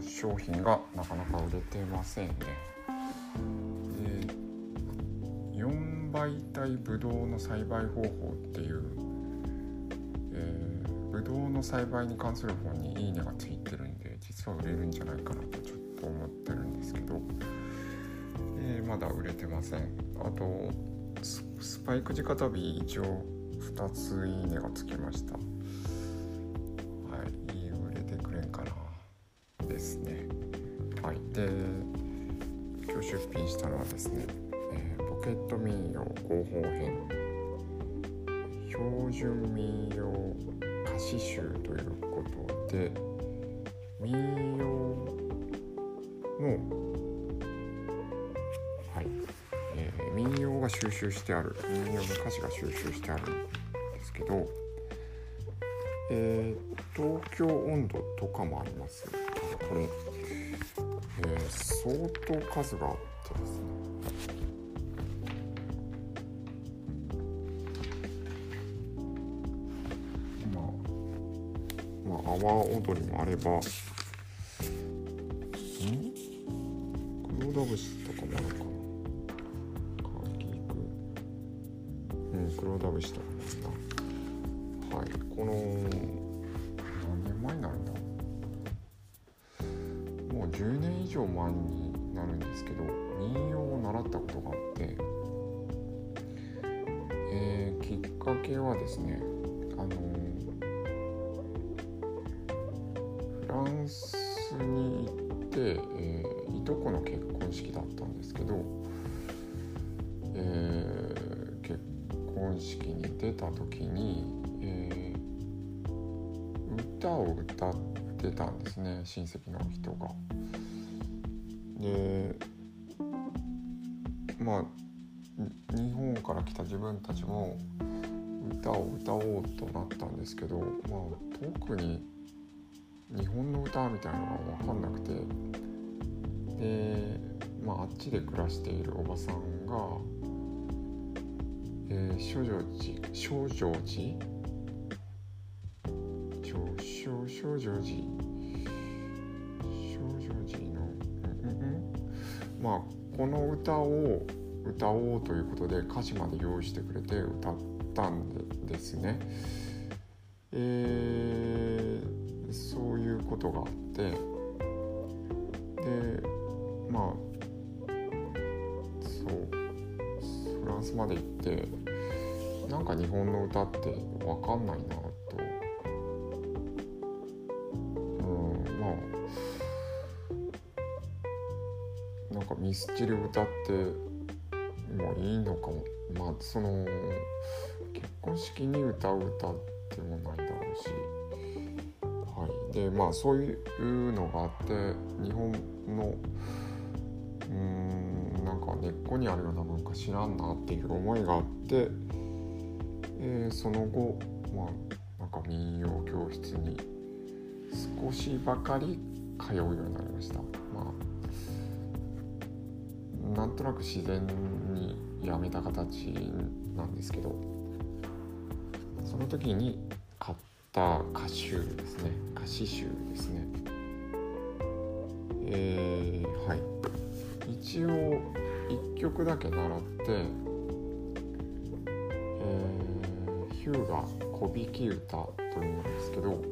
商品がなかなか売れてませんね。で4倍体ブドウの栽培方法っていう、えー、ブドウの栽培に関する本にいいねがついてるんで実は売れるんじゃないかなとちょっと思ってるんですけど、えー、まだ売れてません。あとスパイク直旅一応2ついいねがつきました。で今日出品したのはですね、えー、ポケット民謡合法編。標準民謡歌詞集ということで民謡のはいえー民謡が収集してある民謡の歌詞が収集してあるんですけど、えー、東京温度とかもあります。これ、相当数があってですね。まあまあ阿波踊りもあれば黒田節とかもあるかな。黒田節とかですかはいこの何年前にな。るんだもう10年以上前になるんですけど民謡を習ったことがあってえー、きっかけはですねあのフランスに行って、えー、いとこの結婚式だったんですけど、えー、結婚式に出た時に、えー、歌を歌ってたんですね親戚の人が。でまあ日本から来た自分たちも歌を歌おうとなったんですけど、まあ、特に日本の歌みたいなのが分かんなくてで、まあ、あっちで暮らしているおばさんがえー、少女寺少女寺？少少女寺？少女寺？まあこの歌を歌おうということで歌詞まで用意してくれて歌ったんですね。えー、そういうことがあってでまあそうフランスまで行ってなんか日本の歌って分かんないな。なんかミスチル歌ってもういいのかも。まあその結婚式に歌う歌でもないだろうし。はい。でまあそういうのがあって日本のうんなんか根っこにあるようなものか知らんなっていう思いがあって、えー、その後まあなんか民謡教室に少しばかり通うようになりました。まあなんとなく自然にやめた形なんですけどその時に買った歌集ですね。歌詞集ですね。えー、はい。一応1曲だけ習って、えー、ヒューガ小引き歌というんですけど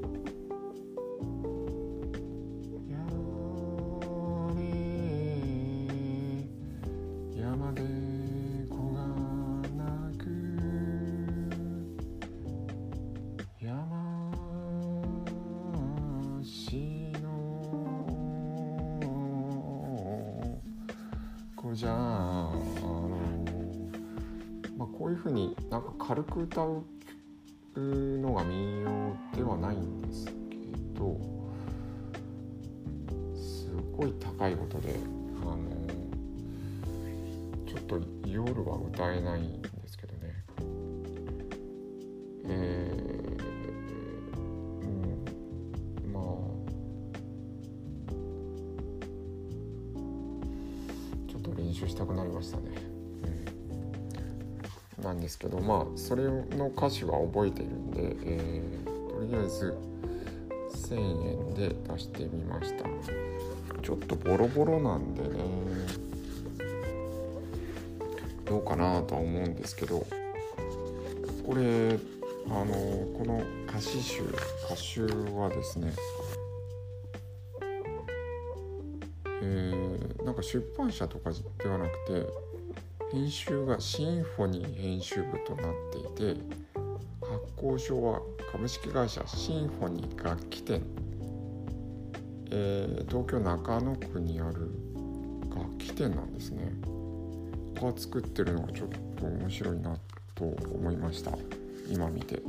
じゃあ、あのまあ、こういうふうになんか軽く歌うのが民謡ではないんですけどすごい高い音で、あのちょっと夜は歌えないんですけどね。えー習したくなりましたね。うん、なんですけどまあそれの歌詞は覚えているんで、えー、とりあえず1000円で出してみました。ちょっとボロボロなんでねどうかなとは思うんですけどこれあのこの歌詞集歌集はですねえー、なんか出版社とかではなくて編集がシンフォニー編集部となっていて発行所は株式会社シンフォニー楽器店、えー、東京中野区にある楽器店なんですね。が作ってるのがちょっと面白いなと思いました。今見て。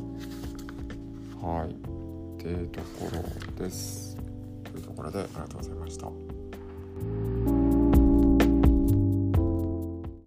はい。っていうところです。というところでありがとうございました。thank you